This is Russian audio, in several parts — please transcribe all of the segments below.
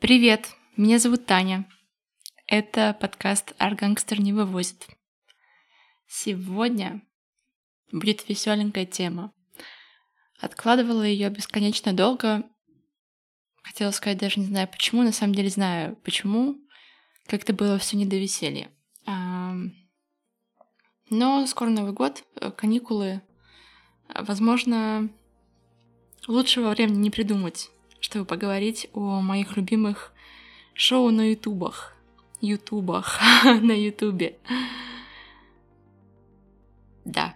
Привет, меня зовут Таня. Это подкаст «Аргангстер не вывозит». Сегодня будет веселенькая тема. Откладывала ее бесконечно долго. Хотела сказать, даже не знаю почему, на самом деле знаю почему. Как-то было все не до веселья. Но скоро Новый год, э, каникулы. Возможно, лучшего времени не придумать чтобы поговорить о моих любимых шоу на ютубах. Ютубах. на ютубе. Да.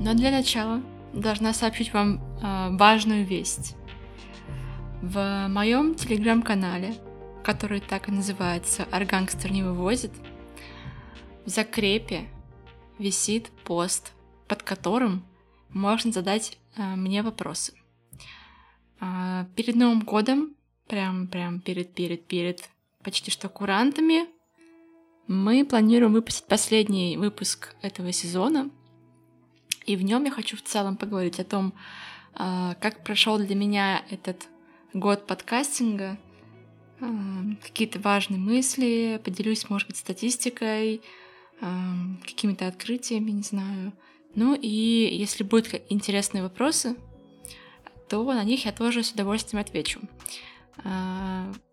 Но для начала должна сообщить вам важную весть. В моем телеграм-канале, который так и называется «Аргангстер не вывозит», в закрепе висит пост, под которым можно задать э, мне вопросы. Э, перед Новым годом, прям, прям перед, перед, перед почти что курантами, мы планируем выпустить последний выпуск этого сезона — и в нем я хочу в целом поговорить о том, а, как прошел для меня этот год подкастинга, а, какие-то важные мысли, поделюсь, может быть, статистикой, а, какими-то открытиями, не знаю. Ну и если будут интересные вопросы, то на них я тоже с удовольствием отвечу.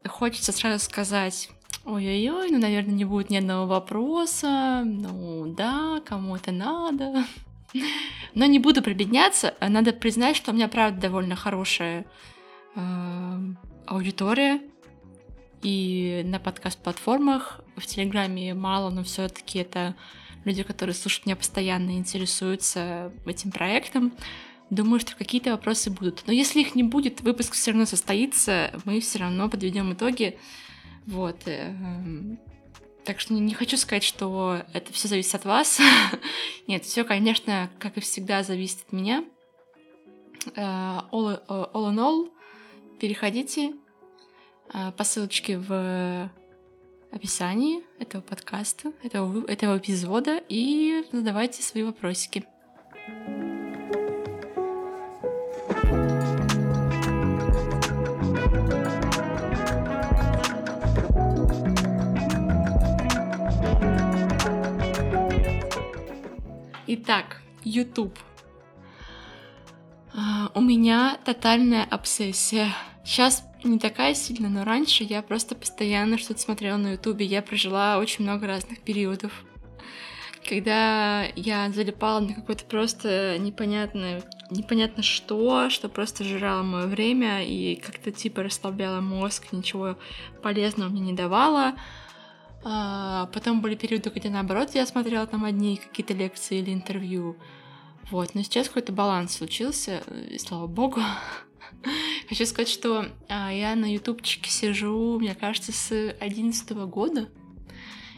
Хочется сразу сказать, ой-ой-ой, ну, наверное, не будет ни одного вопроса, ну да, кому это надо. Но не буду прибедняться. Надо признать, что у меня, правда, довольно хорошая э, аудитория. И на подкаст-платформах, в Телеграме мало, но все таки это люди, которые слушают меня постоянно и интересуются этим проектом. Думаю, что какие-то вопросы будут. Но если их не будет, выпуск все равно состоится, мы все равно подведем итоги. Вот. Э, так что не хочу сказать, что это все зависит от вас. Нет, все, конечно, как и всегда, зависит от меня. Uh, all, uh, all in all, переходите uh, по ссылочке в описании этого подкаста, этого, этого эпизода и задавайте свои вопросики. Итак, YouTube. Uh, у меня тотальная обсессия. Сейчас не такая сильная, но раньше я просто постоянно что-то смотрела на Ютубе. Я прожила очень много разных периодов. Когда я залипала на какое-то просто непонятное, непонятно что, что просто жрало мое время и как-то типа расслабляло мозг, ничего полезного мне не давало. А, потом были периоды, где наоборот я смотрела там одни какие-то лекции или интервью. Вот, но сейчас какой-то баланс случился, и слава богу. Хочу сказать, что а, я на ютубчике сижу, мне кажется, с одиннадцатого года.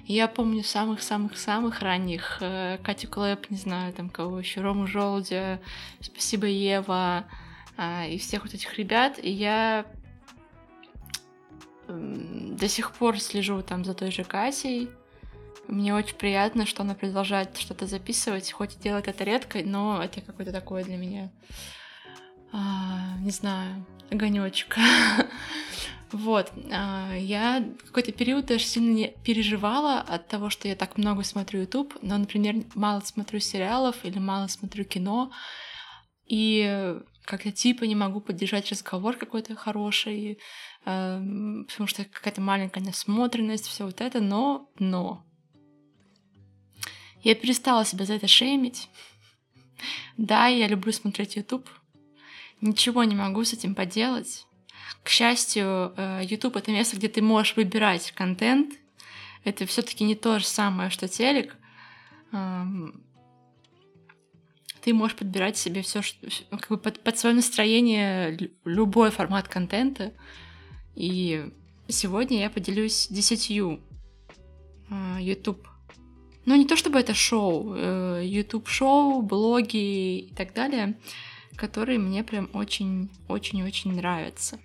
Я помню самых-самых-самых ранних э, Катю Клэп, не знаю, там кого еще, Рому Желудя, спасибо Ева э, и всех вот этих ребят. И я до сих пор слежу там за той же Катей. Мне очень приятно, что она продолжает что-то записывать, хоть и делает это редко, но это какое-то такое для меня, а, не знаю, огонечек. Вот, а, я какой-то период даже сильно не переживала от того, что я так много смотрю YouTube, но, например, мало смотрю сериалов или мало смотрю кино, и как-то типа не могу поддержать разговор какой-то хороший, Эм, потому что какая-то маленькая насмотренность, все вот это, но, но. Я перестала себя за это шеймить. Да, я люблю смотреть YouTube. Ничего не могу с этим поделать. К счастью, э, YouTube это место, где ты можешь выбирать контент. Это все-таки не то же самое, что телек. Ты можешь подбирать себе все, как бы под, под свое настроение любой формат контента. И сегодня я поделюсь десятью а, YouTube. Ну, не то чтобы это шоу, э, YouTube-шоу, блоги и так далее, которые мне прям очень-очень-очень нравятся.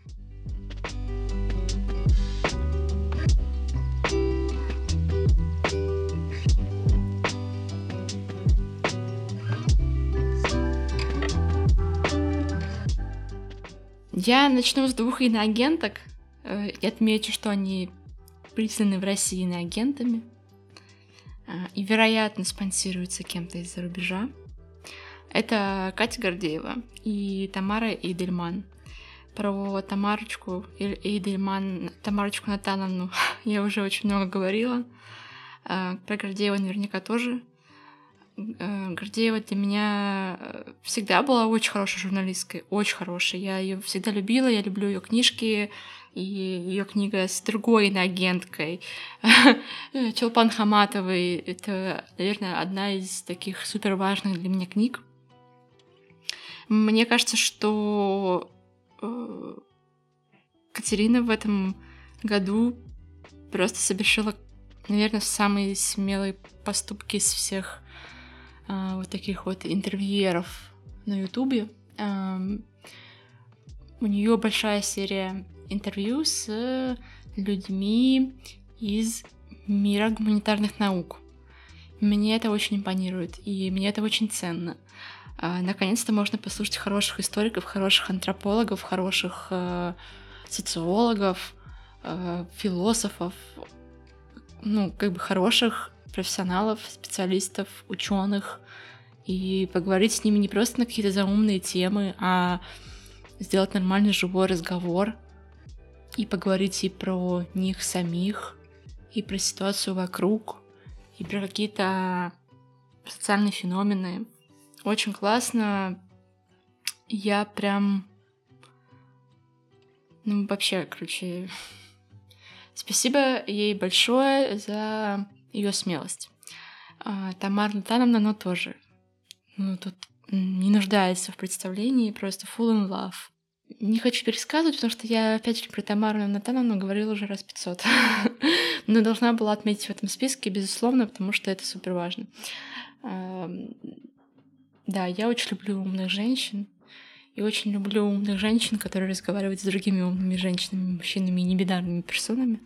Я начну с двух иноагенток. Э, я отмечу, что они признаны в России иноагентами э, и, вероятно, спонсируются кем-то из-за рубежа. Это Катя Гордеева и Тамара Эйдельман. Про Тамарочку Эйдельман, Тамарочку Натановну я уже очень много говорила. Э, про Гордеева наверняка тоже. Э, Гордеева для меня э, всегда была очень хорошей журналисткой, очень хорошей. Я ее всегда любила, я люблю ее книжки, и ее книга с другой иноагенткой Челпан Хаматовой. Это, наверное, одна из таких супер важных для меня книг. Мне кажется, что э, Катерина в этом году просто совершила, наверное, самые смелые поступки из всех а, вот таких вот интервьюеров на Ютубе. У нее большая серия интервью с людьми из мира гуманитарных наук. Мне это очень импонирует, и мне это очень ценно. А, наконец-то можно послушать хороших историков, хороших антропологов, хороших э, социологов, э, философов, ну, как бы хороших профессионалов, специалистов, ученых, и поговорить с ними не просто на какие-то заумные темы, а сделать нормальный живой разговор и поговорить и про них самих, и про ситуацию вокруг, и про какие-то социальные феномены. Очень классно. Я прям... Ну, вообще, короче, спасибо ей большое за ее смелость. А, Тамара Натановна, но тоже. Ну, тут не нуждается в представлении, просто full in love. Не хочу пересказывать, потому что я, опять же, про Тамару Натановну говорила уже раз 500. Но должна была отметить в этом списке, безусловно, потому что это супер важно. Да, я очень люблю умных женщин. И очень люблю умных женщин, которые разговаривают с другими умными женщинами, мужчинами и небинарными персонами.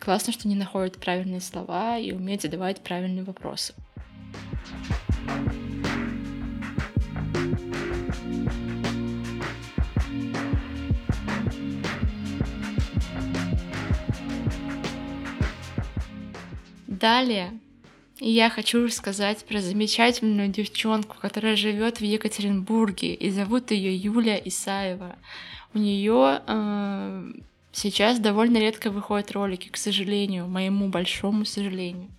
Классно, что они находят правильные слова и умеют задавать правильные вопросы. Далее я хочу рассказать про замечательную девчонку, которая живет в Екатеринбурге, и зовут ее Юлия Исаева. У нее э, Сейчас довольно редко выходят ролики, к сожалению, моему большому сожалению.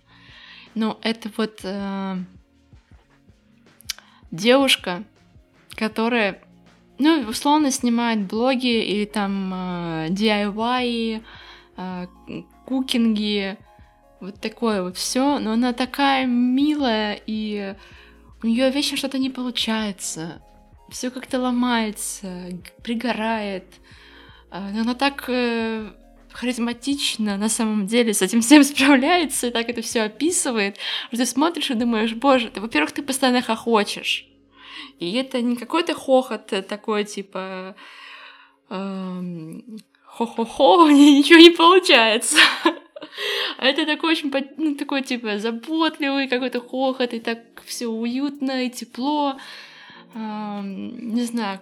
Но это вот э, девушка, которая, ну, условно снимает блоги или там э, DIY, э, кукинги, вот такое вот все, но она такая милая, и у нее вечно что-то не получается, все как-то ломается, пригорает. А, она так э, харизматично на самом деле с этим всем справляется и так это все описывает, что ты смотришь и думаешь, боже, ты, во-первых, ты постоянно хохочешь. И это не какой-то хохот э, такой, типа, эм, хо-хо-хо, мне ничего не получается. А это такой очень, ну, такой, типа, заботливый какой-то хохот, и так все уютно и тепло. Эм, не знаю,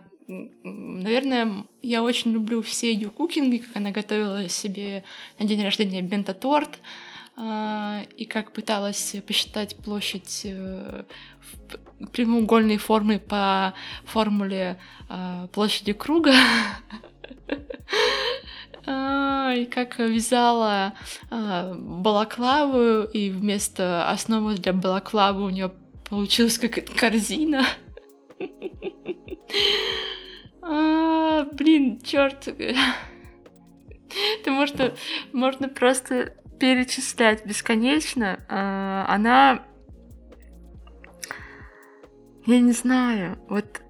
наверное, я очень люблю все ее кукинги, как она готовила себе на день рождения бента-торт, а, и как пыталась посчитать площадь э, прямоугольной формы по формуле а, площади круга. А, и как вязала балаклаву, и вместо основы для балаклавы у нее получилась какая-то корзина. А, блин, черт. Это можно, можно просто перечислять бесконечно. А, она... Я не знаю, вот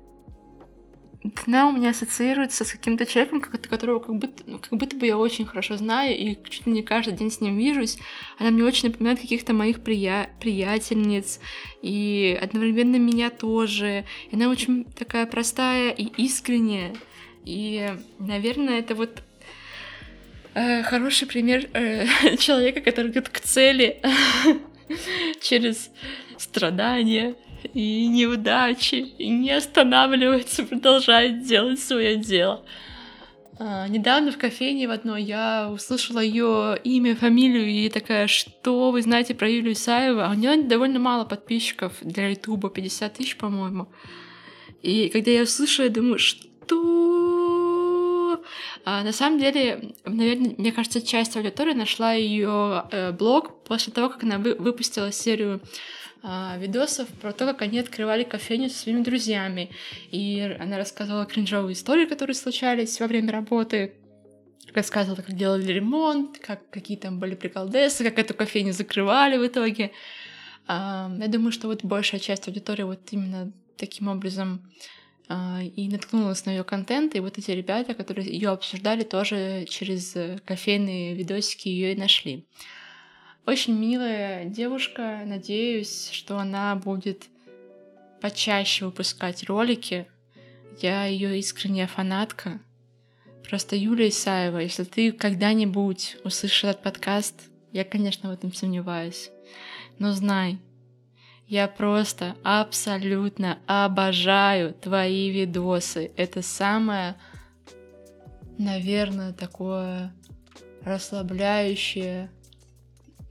она у меня ассоциируется с каким-то человеком, которого как будто, ну, как будто бы я очень хорошо знаю и чуть ли не каждый день с ним вижусь. Она мне очень напоминает каких-то моих прия... приятельниц и одновременно меня тоже. И она очень такая простая и искренняя. И, наверное, это вот э, хороший пример э, человека, который идет к цели через страдания и неудачи, и не останавливается, продолжает делать свое дело. А, недавно в кофейне в одной я услышала ее имя, фамилию, и такая, что вы знаете про Юлию Исаева? А у нее довольно мало подписчиков для Ютуба, 50 тысяч, по-моему. И когда я услышала, я думаю, что... А, на самом деле, наверное, мне кажется, часть аудитории нашла ее э, блог после того, как она вы, выпустила серию видосов про то, как они открывали кофейню со своими друзьями. И она рассказывала кринжовые истории, которые случались во время работы, рассказывала, как делали ремонт, как какие там были приколдесы, как эту кофейню закрывали в итоге. А, я думаю, что вот большая часть аудитории вот именно таким образом а, и наткнулась на ее контент, и вот эти ребята, которые ее обсуждали, тоже через кофейные видосики ее и нашли. Очень милая девушка. Надеюсь, что она будет почаще выпускать ролики. Я ее искренняя фанатка. Просто Юлия Исаева, если ты когда-нибудь услышишь этот подкаст, я, конечно, в этом сомневаюсь. Но знай, я просто абсолютно обожаю твои видосы. Это самое, наверное, такое расслабляющее,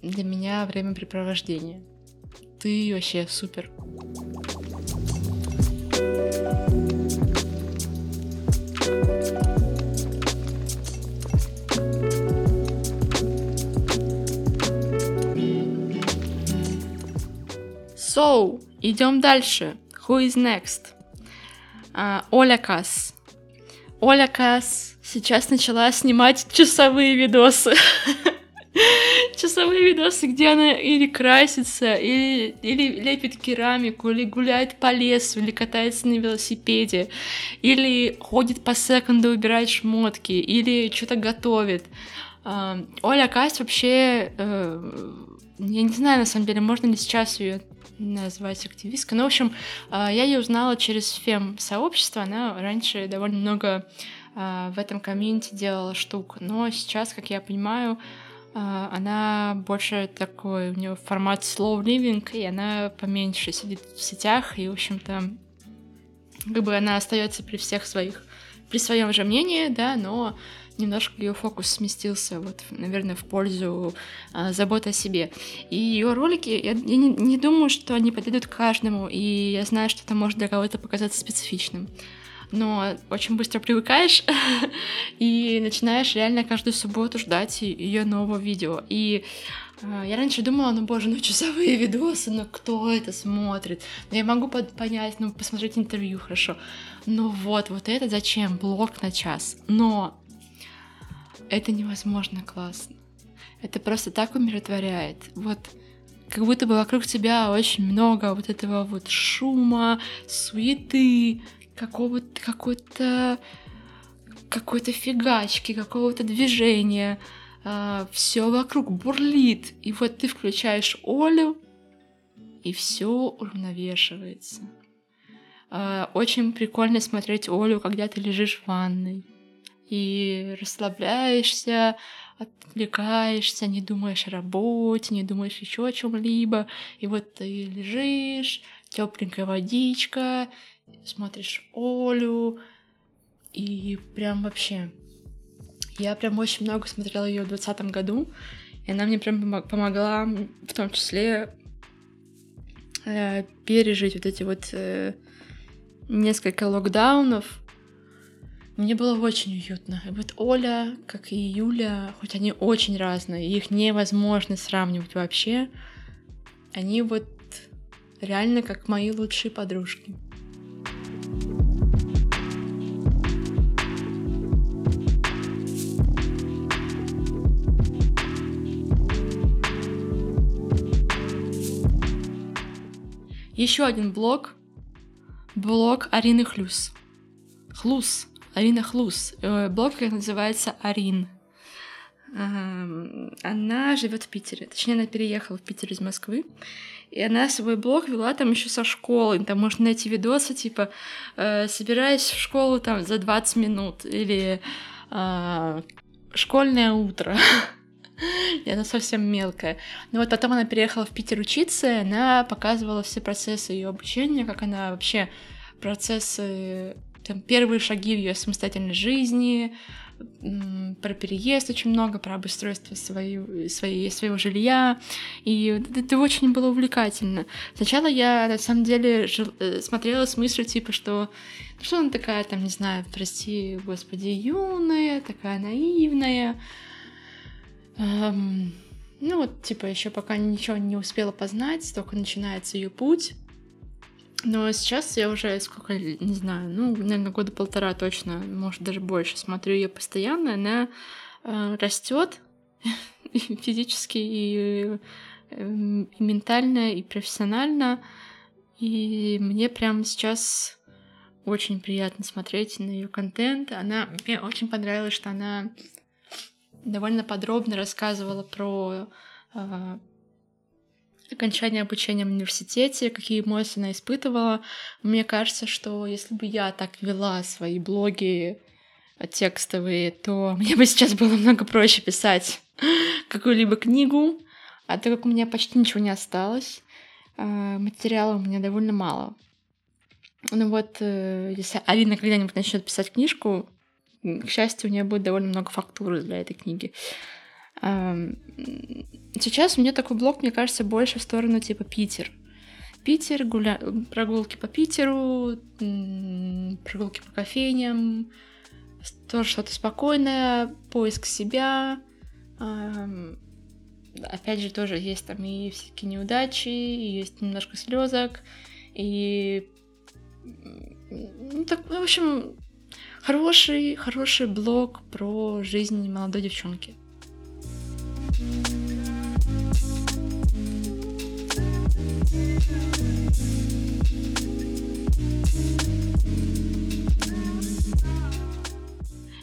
для меня времяпрепровождение. Ты вообще супер. So, идем дальше. Who is next? Uh, Оля Касс. Оля Касс сейчас начала снимать часовые видосы. часовые видосы, где она или красится, или, или лепит керамику, или гуляет по лесу, или катается на велосипеде, или ходит по секунду, убирает шмотки, или что-то готовит. А, Оля Касть вообще, э, я не знаю, на самом деле, можно ли сейчас ее назвать активисткой. Но, в общем, а, я ее узнала через фем-сообщество. Она раньше довольно много а, в этом комьюнити делала штук. Но сейчас, как я понимаю, она больше такой, у нее формат slow living, и она поменьше сидит в сетях, и, в общем-то, как бы она остается при всех своих, при своем же мнении, да, но немножко ее фокус сместился, вот, наверное, в пользу а, заботы о себе. И ее ролики, я, я не, не думаю, что они подойдут каждому, и я знаю, что это может для кого-то показаться специфичным но очень быстро привыкаешь и начинаешь реально каждую субботу ждать ее нового видео. И э, я раньше думала, ну боже, ну часовые видосы, ну кто это смотрит? Ну, я могу под понять, ну посмотреть интервью хорошо. Ну вот, вот это зачем? Блог на час. Но это невозможно классно. Это просто так умиротворяет. Вот как будто бы вокруг тебя очень много вот этого вот шума, суеты, какого-то какой-то какой-то фигачки, какого-то движения. А, все вокруг бурлит. И вот ты включаешь Олю, и все уравновешивается. А, очень прикольно смотреть Олю, когда ты лежишь в ванной и расслабляешься, отвлекаешься, не думаешь о работе, не думаешь еще о чем-либо. И вот ты лежишь, тепленькая водичка, смотришь Олю, и прям вообще... Я прям очень много смотрела ее в двадцатом году, и она мне прям помогла, в том числе, э, пережить вот эти вот э, несколько локдаунов. Мне было очень уютно. И вот Оля, как и Юля, хоть они очень разные, их невозможно сравнивать вообще, они вот реально как мои лучшие подружки. Еще один блог. Блог Арины Хлюс. Хлус. Арина Хлус. Э, блог называется Арин. она живет в Питере. Точнее, она переехала в Питер из Москвы. И она свой блог вела там еще со школы. Там можно найти видосы, типа, э, собираюсь в школу там за 20 минут. Или э, школьное утро. И она совсем мелкая. Но вот потом она переехала в Питер учиться, и она показывала все процессы ее обучения, как она вообще процессы, там, первые шаги в ее самостоятельной жизни, про переезд очень много, про обустройство своей, своей, своего жилья, и это очень было увлекательно. Сначала я, на самом деле, жил, э, смотрела с мыслью, типа, что ну, что она такая, там, не знаю, прости, господи, юная, такая наивная, эм, ну вот, типа, еще пока ничего не успела познать, только начинается ее путь, но сейчас я уже сколько, не знаю, ну, наверное, года полтора точно, может, даже больше, смотрю ее постоянно, она э, растет физически, и, э, и ментально, и профессионально. И мне прямо сейчас очень приятно смотреть на ее контент. Она мне очень понравилось, что она довольно подробно рассказывала про э, окончания обучения в университете, какие эмоции она испытывала. Мне кажется, что если бы я так вела свои блоги текстовые, то мне бы сейчас было много проще писать какую-либо книгу, а так как у меня почти ничего не осталось, а, материала у меня довольно мало. Ну вот, э, если Алина когда-нибудь начнет писать книжку, к счастью, у нее будет довольно много фактуры для этой книги. Сейчас у меня такой блок, мне кажется, больше в сторону типа Питер. Питер, гуля... прогулки по Питеру, прогулки по кофейням, тоже что-то спокойное, поиск себя. Опять же, тоже есть там и всякие неудачи, и есть немножко слезок, и ну, так, в общем, хороший, хороший блог про жизнь молодой девчонки.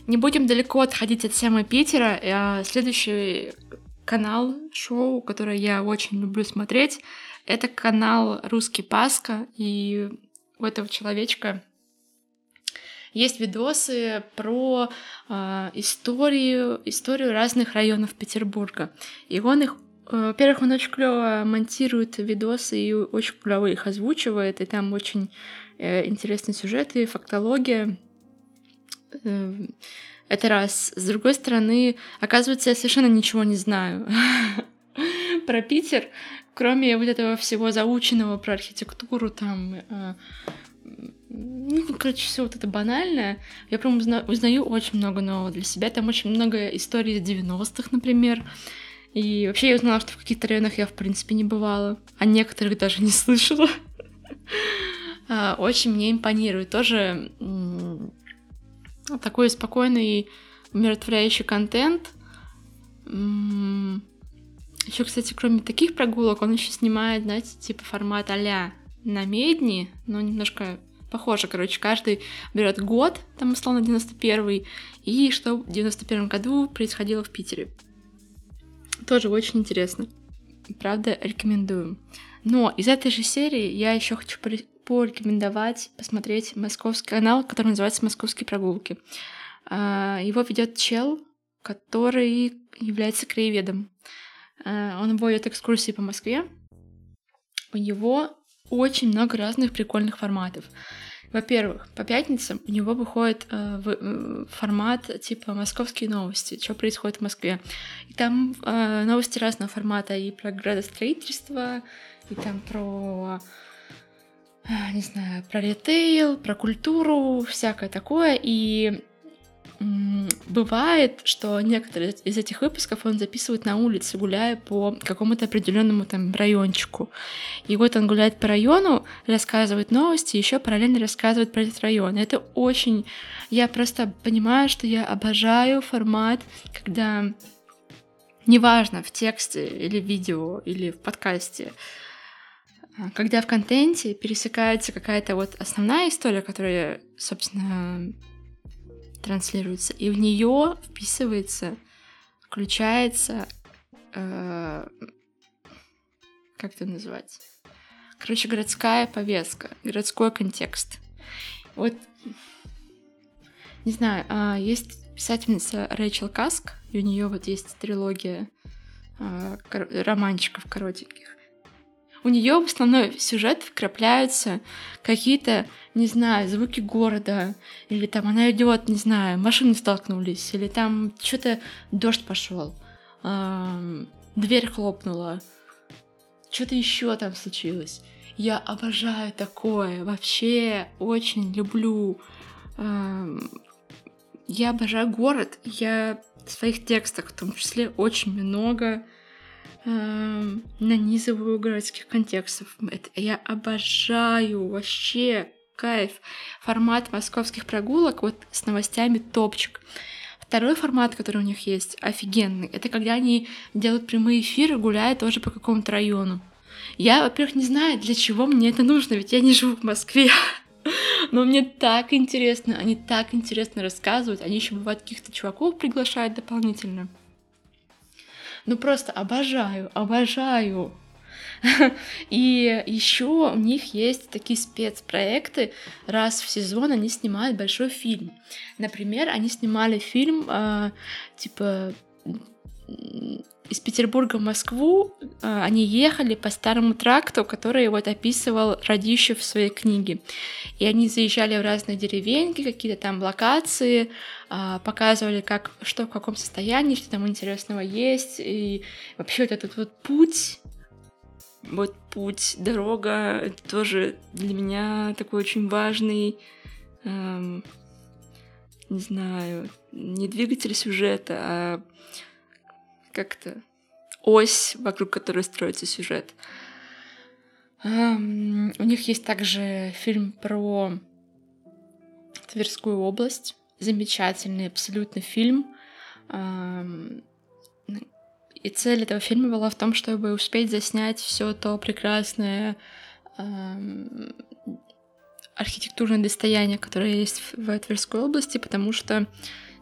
Не будем далеко отходить от темы Питера. Э, следующий канал, шоу, которое я очень люблю смотреть, это канал «Русский Паска», и у этого человечка есть видосы про э, историю, историю разных районов Петербурга. И он их э, во-первых, он очень клево монтирует видосы и очень клево их озвучивает, и там очень э, интересные сюжеты, фактология. Эм, это раз. С другой стороны, оказывается, я совершенно ничего не знаю про Питер, кроме вот этого всего заученного про архитектуру, там, э, ну, короче, все вот это банальное. Я прям узна- узнаю очень много нового для себя. Там очень много историй из 90-х, например. И вообще я узнала, что в каких-то районах я, в принципе, не бывала, а некоторых даже не слышала. А, очень мне импонирует. Тоже такой спокойный, умиротворяющий контент. Еще, кстати, кроме таких прогулок, он еще снимает, знаете, типа формат а-ля на медни, но немножко похоже, короче, каждый берет год, там условно 91 и что в 91 году происходило в Питере. Тоже очень интересно. Правда, рекомендую. Но из этой же серии я еще хочу порекомендовать посмотреть московский канал, который называется «Московские прогулки». А, его ведет чел, который является краеведом. А, он вводит экскурсии по Москве. У него очень много разных прикольных форматов. Во-первых, по пятницам у него выходит э, в, э, формат типа «Московские новости», что происходит в Москве. И там э, новости разного формата, и про градостроительство, и там про а, не знаю, про ритейл, про культуру, всякое такое. И бывает, что некоторые из этих выпусков он записывает на улице, гуляя по какому-то определенному там райончику. И вот он гуляет по району, рассказывает новости, еще параллельно рассказывает про этот район. Это очень... Я просто понимаю, что я обожаю формат, когда неважно, в тексте или в видео, или в подкасте, а, когда в контенте пересекается какая-то вот основная история, которая, собственно, транслируется, и в нее вписывается включается... Э, как это называть? Короче, городская повестка, городской контекст. Вот, не знаю, а, есть писательница Рэйчел Каск, и у нее вот есть трилогия а, романчиков коротеньких. У нее в основной сюжет вкрапляются какие-то, не знаю, звуки города, или там она идет, не знаю, машины столкнулись, или там что-то дождь пошел, дверь хлопнула, что-то еще там случилось. Я обожаю такое, вообще очень люблю. Я обожаю город, я в своих текстах в том числе очень много нанизываю городских контекстов. Это я обожаю вообще кайф. Формат московских прогулок вот с новостями топчик. Второй формат, который у них есть, офигенный, это когда они делают прямые эфиры, гуляя тоже по какому-то району. Я, во-первых, не знаю, для чего мне это нужно, ведь я не живу в Москве. Но мне так интересно, они так интересно рассказывают, они еще бывают каких-то чуваков приглашают дополнительно. Ну просто обожаю, обожаю. И еще у них есть такие спецпроекты. Раз в сезон они снимают большой фильм. Например, они снимали фильм э, типа из Петербурга в Москву а, они ехали по старому тракту, который вот описывал Радищев в своей книге. И они заезжали в разные деревеньки, какие-то там локации, а, показывали, как, что в каком состоянии, что там интересного есть. И вообще вот этот вот путь, вот путь, дорога, это тоже для меня такой очень важный, эм, не знаю, не двигатель сюжета, а как-то ось, вокруг которой строится сюжет. У них есть также фильм про Тверскую область. Замечательный абсолютно фильм. И цель этого фильма была в том, чтобы успеть заснять все то прекрасное архитектурное достояние, которое есть в Тверской области, потому что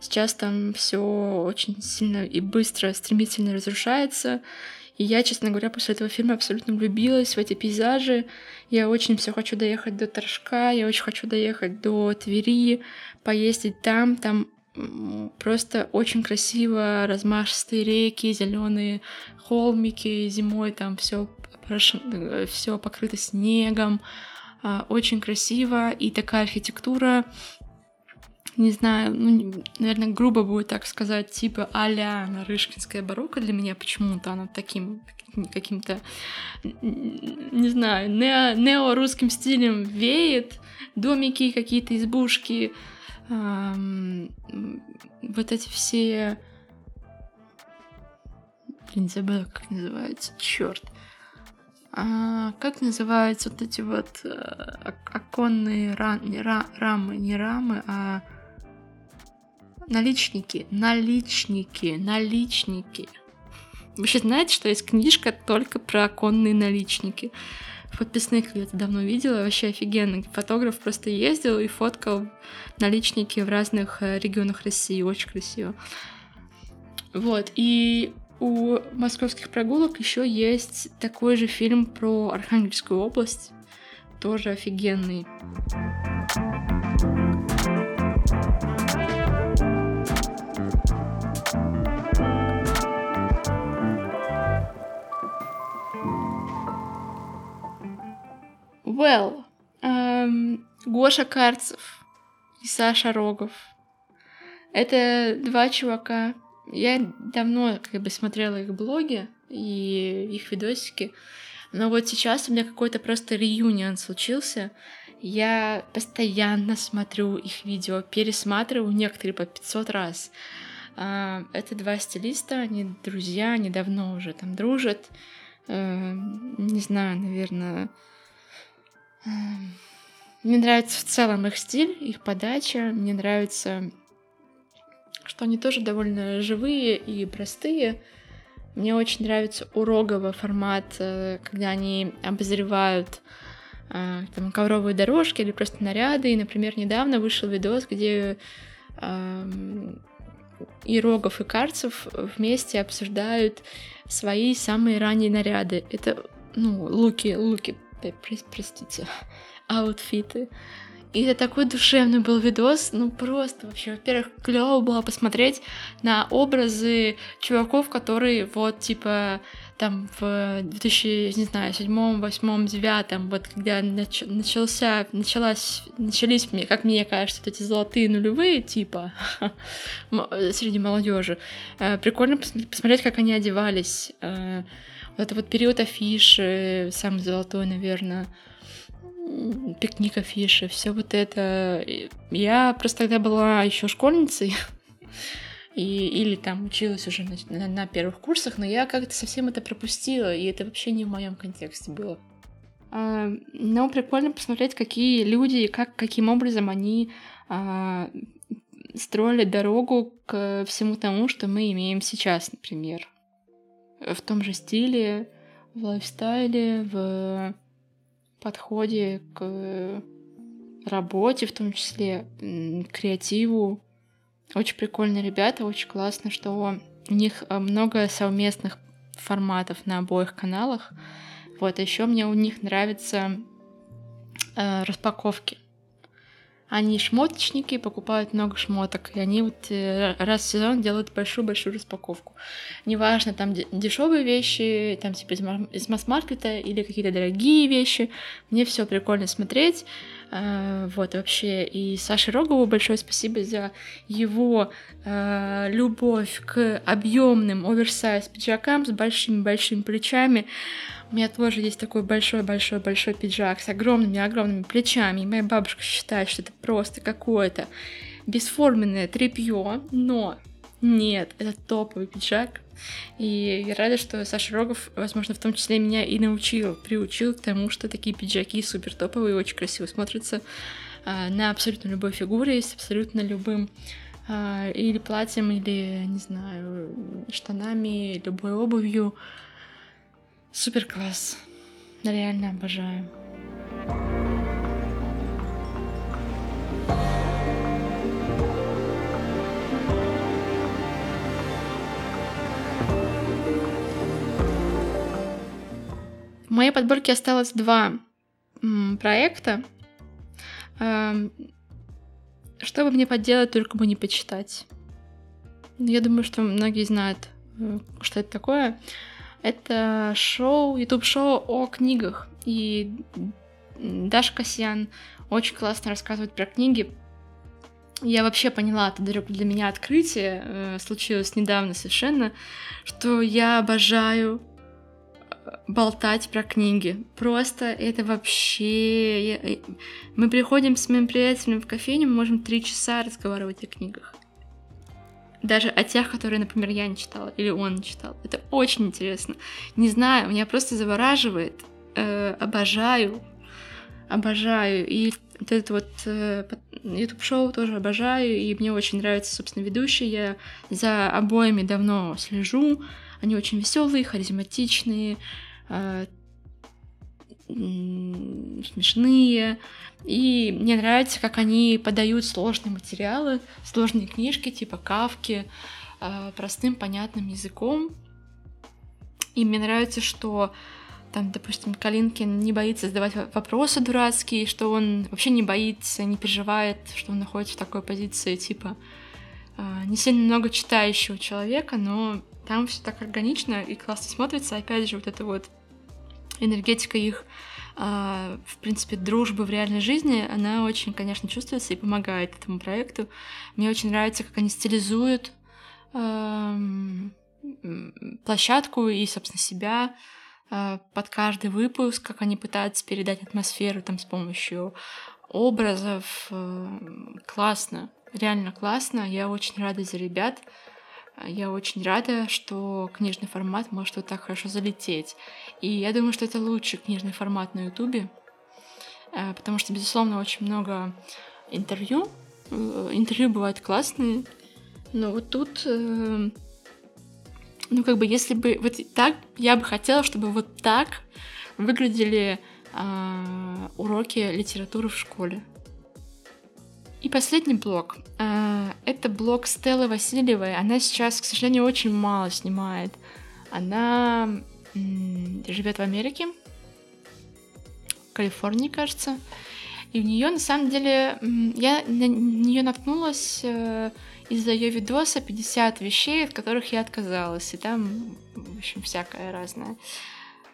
Сейчас там все очень сильно и быстро, стремительно разрушается. И я, честно говоря, после этого фильма абсолютно влюбилась в эти пейзажи. Я очень все хочу доехать до Торжка, я очень хочу доехать до Твери, поездить там. Там просто очень красиво, размашистые реки, зеленые холмики, зимой там все все покрыто снегом, а, очень красиво, и такая архитектура не знаю, ну, наверное, грубо будет так сказать, типа а-ля Нарышкинская барокко для меня почему-то она таким каким-то, не знаю, нео, нео-русским стилем веет, домики, какие-то избушки, эм, вот эти все... Блин, забыла, как называется, черт. А, как называются вот эти вот э, оконные рам, не, ра, рамы, не рамы, а Наличники, наличники, наличники. Вы сейчас знаете, что есть книжка только про оконные наличники? В подписных я это давно видела, вообще офигенно. Фотограф просто ездил и фоткал наличники в разных э, регионах России, очень красиво. Вот, и у московских прогулок еще есть такой же фильм про Архангельскую область, тоже офигенный. Well, эм, Гоша Карцев и Саша Рогов. Это два чувака. Я давно как бы смотрела их блоги и их видосики, но вот сейчас у меня какой-то просто реюнион случился. Я постоянно смотрю их видео, пересматриваю некоторые по 500 раз. А, это два стилиста, они друзья, они давно уже там дружат. Эм, не знаю, наверное, мне нравится в целом их стиль, их подача. Мне нравится, что они тоже довольно живые и простые. Мне очень нравится у формат, э, когда они обозревают э, там, ковровые дорожки или просто наряды. И, например, недавно вышел видос, где э, и Рогов, и Карцев вместе обсуждают свои самые ранние наряды. Это, ну, луки, луки, простите, аутфиты. И это такой душевный был видос, ну просто вообще, во-первых, клево было посмотреть на образы чуваков, которые вот типа там в 2000, не знаю, седьмом, восьмом, девятом, вот когда нач начался, началась, начались, мне, как мне кажется, вот эти золотые нулевые типа среди молодежи. Э, прикольно посмотреть, как они одевались. Это вот период афиши, самый золотой, наверное пикник афиши, все вот это. Я просто тогда была еще школьницей, и, или там училась уже на, на, на первых курсах, но я как-то совсем это пропустила, и это вообще не в моем контексте было. А, но прикольно посмотреть, какие люди как, каким образом они а, строили дорогу к всему тому, что мы имеем сейчас, например. В том же стиле, в лайфстайле, в подходе к работе, в том числе к креативу. Очень прикольные ребята, очень классно, что у них э, много совместных форматов на обоих каналах. Вот, а еще мне у них нравятся э, распаковки. Они шмоточники, покупают много шмоток, и они вот э, раз в сезон делают большую-большую распаковку. Неважно, там дешевые вещи, там типа из масс-маркета или какие-то дорогие вещи. Мне все прикольно смотреть. А, вот, вообще, и Саше Рогову большое спасибо за его э, любовь к объемным оверсайз пиджакам с большими-большими плечами. У меня тоже есть такой большой-большой-большой пиджак с огромными-огромными плечами. И моя бабушка считает, что это просто какое-то бесформенное тряпье, но нет, это топовый пиджак. И я рада, что Саша Рогов, возможно, в том числе меня и научил, приучил к тому, что такие пиджаки супер топовые, очень красиво смотрятся а, на абсолютно любой фигуре, с абсолютно любым а, или платьем, или, не знаю, штанами, любой обувью. Супер класс. Реально обожаю. В моей подборке осталось два проекта. Эм, что бы мне поделать, только бы не почитать. Я думаю, что многие знают, э, что это такое. Это шоу, YouTube-шоу о книгах. И Даша Касьян очень классно рассказывает про книги. Я вообще поняла, это для меня открытие, э, случилось недавно совершенно, что я обожаю болтать про книги. Просто это вообще... Э, мы приходим с моим приятелем в кофейню, мы можем три часа разговаривать о книгах даже о тех, которые, например, я не читала или он не читал. Это очень интересно. Не знаю, меня просто завораживает. Э, обожаю. Обожаю. И вот это вот э, YouTube-шоу тоже обожаю, и мне очень нравится, собственно, ведущий. Я за обоими давно слежу. Они очень веселые, харизматичные, э, смешные. И мне нравится, как они подают сложные материалы, сложные книжки типа Кавки, э, простым, понятным языком. И мне нравится, что там, допустим, Калинкин не боится задавать вопросы дурацкие, что он вообще не боится, не переживает, что он находится в такой позиции, типа, э, не сильно много читающего человека, но там все так органично и классно смотрится. Опять же, вот это вот энергетика их, а, в принципе, дружбы в реальной жизни, она очень, конечно, чувствуется и помогает этому проекту. Мне очень нравится, как они стилизуют площадку и, собственно, себя а, под каждый выпуск, как они пытаются передать атмосферу там с помощью образов. Классно, реально классно. Я очень рада за ребят. Я очень рада, что книжный формат может вот так хорошо залететь. И я думаю, что это лучший книжный формат на Ютубе, э, потому что, безусловно, очень много интервью. Э, интервью бывают классные, но вот тут, э, ну, как бы, если бы вот так, я бы хотела, чтобы вот так выглядели уроки литературы в школе. И последний блок. это блог Стеллы Васильевой. Она сейчас, к сожалению, очень мало снимает. Она живет в Америке, в Калифорнии, кажется. И в нее, на самом деле, я на нее наткнулась э, из-за ее видоса 50 вещей, от которых я отказалась. И там, в общем, всякое разное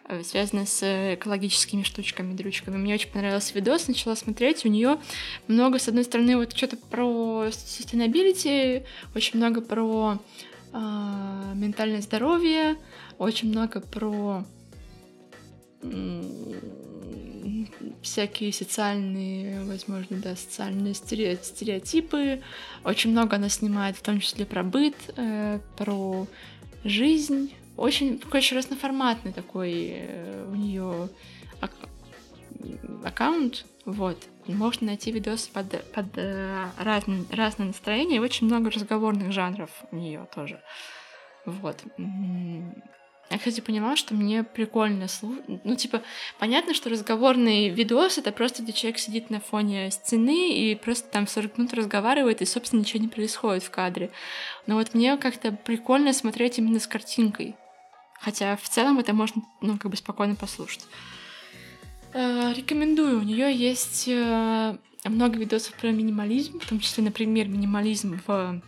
э, связанное с экологическими штучками, дрючками. Мне очень понравился видос, начала смотреть. У нее много, с одной стороны, вот что-то про sustainability, очень много про э, ментальное здоровье, очень много про всякие социальные, возможно, да, социальные стереотипы. Очень много она снимает, в том числе про быт, э, про жизнь. Очень, очень разноформатный такой э, у нее ак- аккаунт. Вот. Можно найти видосы под, под э, разные, разные настроения. И очень много разговорных жанров у нее тоже. Вот. Я, кстати, поняла, что мне прикольно слушать. Ну, типа, понятно, что разговорный видос — это просто, где человек сидит на фоне стены и просто там 40 минут разговаривает, и, собственно, ничего не происходит в кадре. Но вот мне как-то прикольно смотреть именно с картинкой. Хотя в целом это можно, ну, как бы спокойно послушать. Э, рекомендую. У нее есть э, много видосов про минимализм, в том числе, например, минимализм в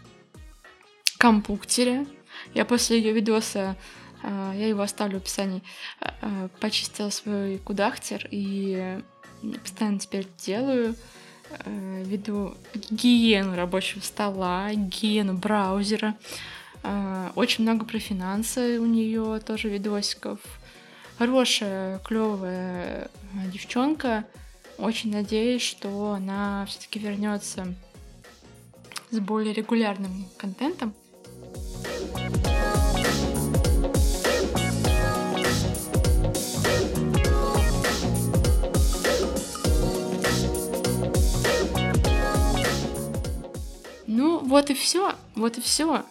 компьютере. Я после ее видоса я его оставлю в описании, почистила свой кудахтер и постоянно теперь делаю, веду гигиену рабочего стола, гигиену браузера. Очень много про финансы у нее тоже видосиков. Хорошая, клевая девчонка. Очень надеюсь, что она все-таки вернется с более регулярным контентом. вот и все, вот и все.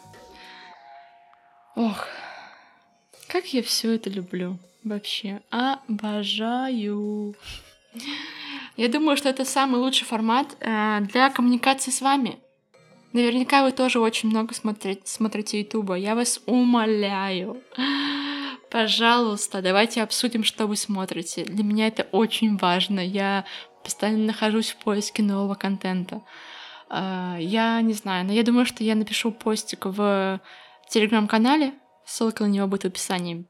Ох, как я все это люблю вообще. Обожаю. Я думаю, что это самый лучший формат э, для коммуникации с вами. Наверняка вы тоже очень много смотрите, смотрите Ютуба. Я вас умоляю. Пожалуйста, давайте обсудим, что вы смотрите. Для меня это очень важно. Я постоянно нахожусь в поиске нового контента. А, я не знаю, но я думаю, что я напишу постик в телеграм-канале. Ссылка на него будет в описании.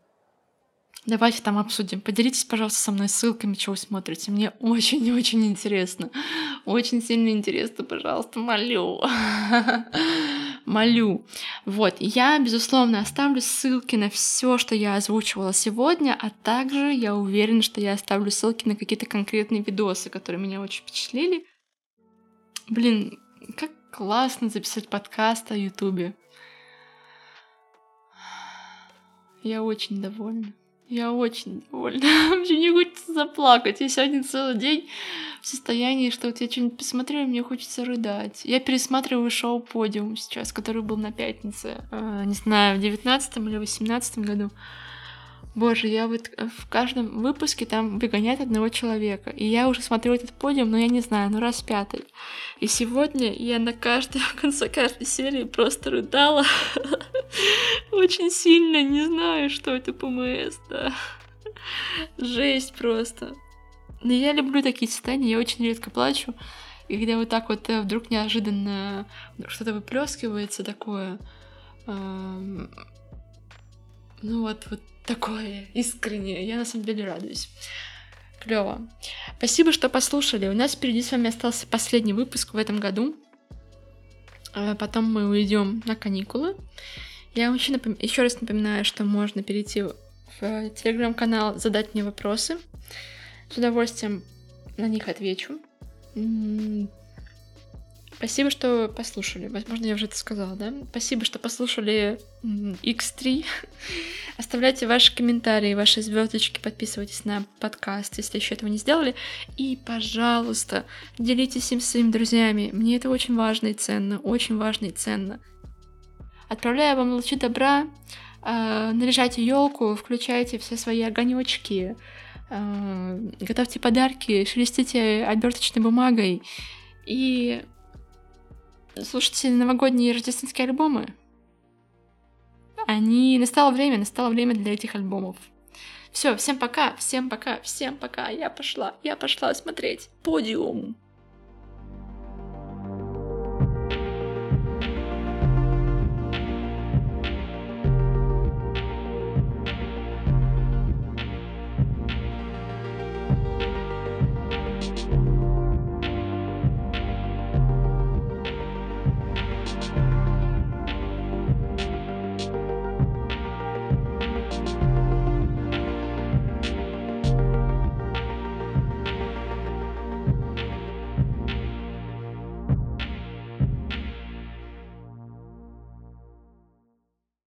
Давайте там обсудим. Поделитесь, пожалуйста, со мной ссылками, чего вы смотрите. Мне очень-очень интересно. Очень сильно интересно, пожалуйста, молю. молю. Вот, я, безусловно, оставлю ссылки на все, что я озвучивала сегодня, а также я уверена, что я оставлю ссылки на какие-то конкретные видосы, которые меня очень впечатлили. Блин, как классно записать подкаст о Ютубе. Я очень довольна. Я очень довольна. Мне не хочется заплакать. Я сегодня целый день в состоянии, что вот я что-нибудь посмотрела, мне хочется рыдать. Я пересматриваю шоу «Подиум» сейчас, который был на пятнице. Э, не знаю, в девятнадцатом или восемнадцатом году. Боже, я вот э, в каждом выпуске там выгоняют одного человека. И я уже смотрю этот подиум, но я не знаю, ну раз пятый. И сегодня я на каждой, в конце каждой серии просто рыдала. Очень сильно, не знаю, что это ПМС, да. Жесть просто. Но я люблю такие состояния, я очень редко плачу. И когда вот так вот э, вдруг неожиданно что-то выплескивается такое, эм, ну вот, вот такое искреннее. Я на самом деле радуюсь. Клево. Спасибо, что послушали. У нас впереди с вами остался последний выпуск в этом году. А потом мы уйдем на каникулы. Я вам еще, напом... еще раз напоминаю, что можно перейти в телеграм-канал, задать мне вопросы. С удовольствием на них отвечу. Спасибо, что послушали. Возможно, я уже это сказала, да? Спасибо, что послушали X3. Оставляйте ваши комментарии, ваши звездочки, подписывайтесь на подкаст, если еще этого не сделали. И, пожалуйста, делитесь им с своими друзьями. Мне это очень важно и ценно, очень важно и ценно. Отправляю вам лучи добра, э, наряжайте елку, включайте все свои огонечки, э, готовьте подарки, шелестите оберточной бумагой и слушайте новогодние и рождественские альбомы. Они... Настало время, настало время для этих альбомов. Все, всем пока, всем пока, всем пока. Я пошла, я пошла смотреть подиум.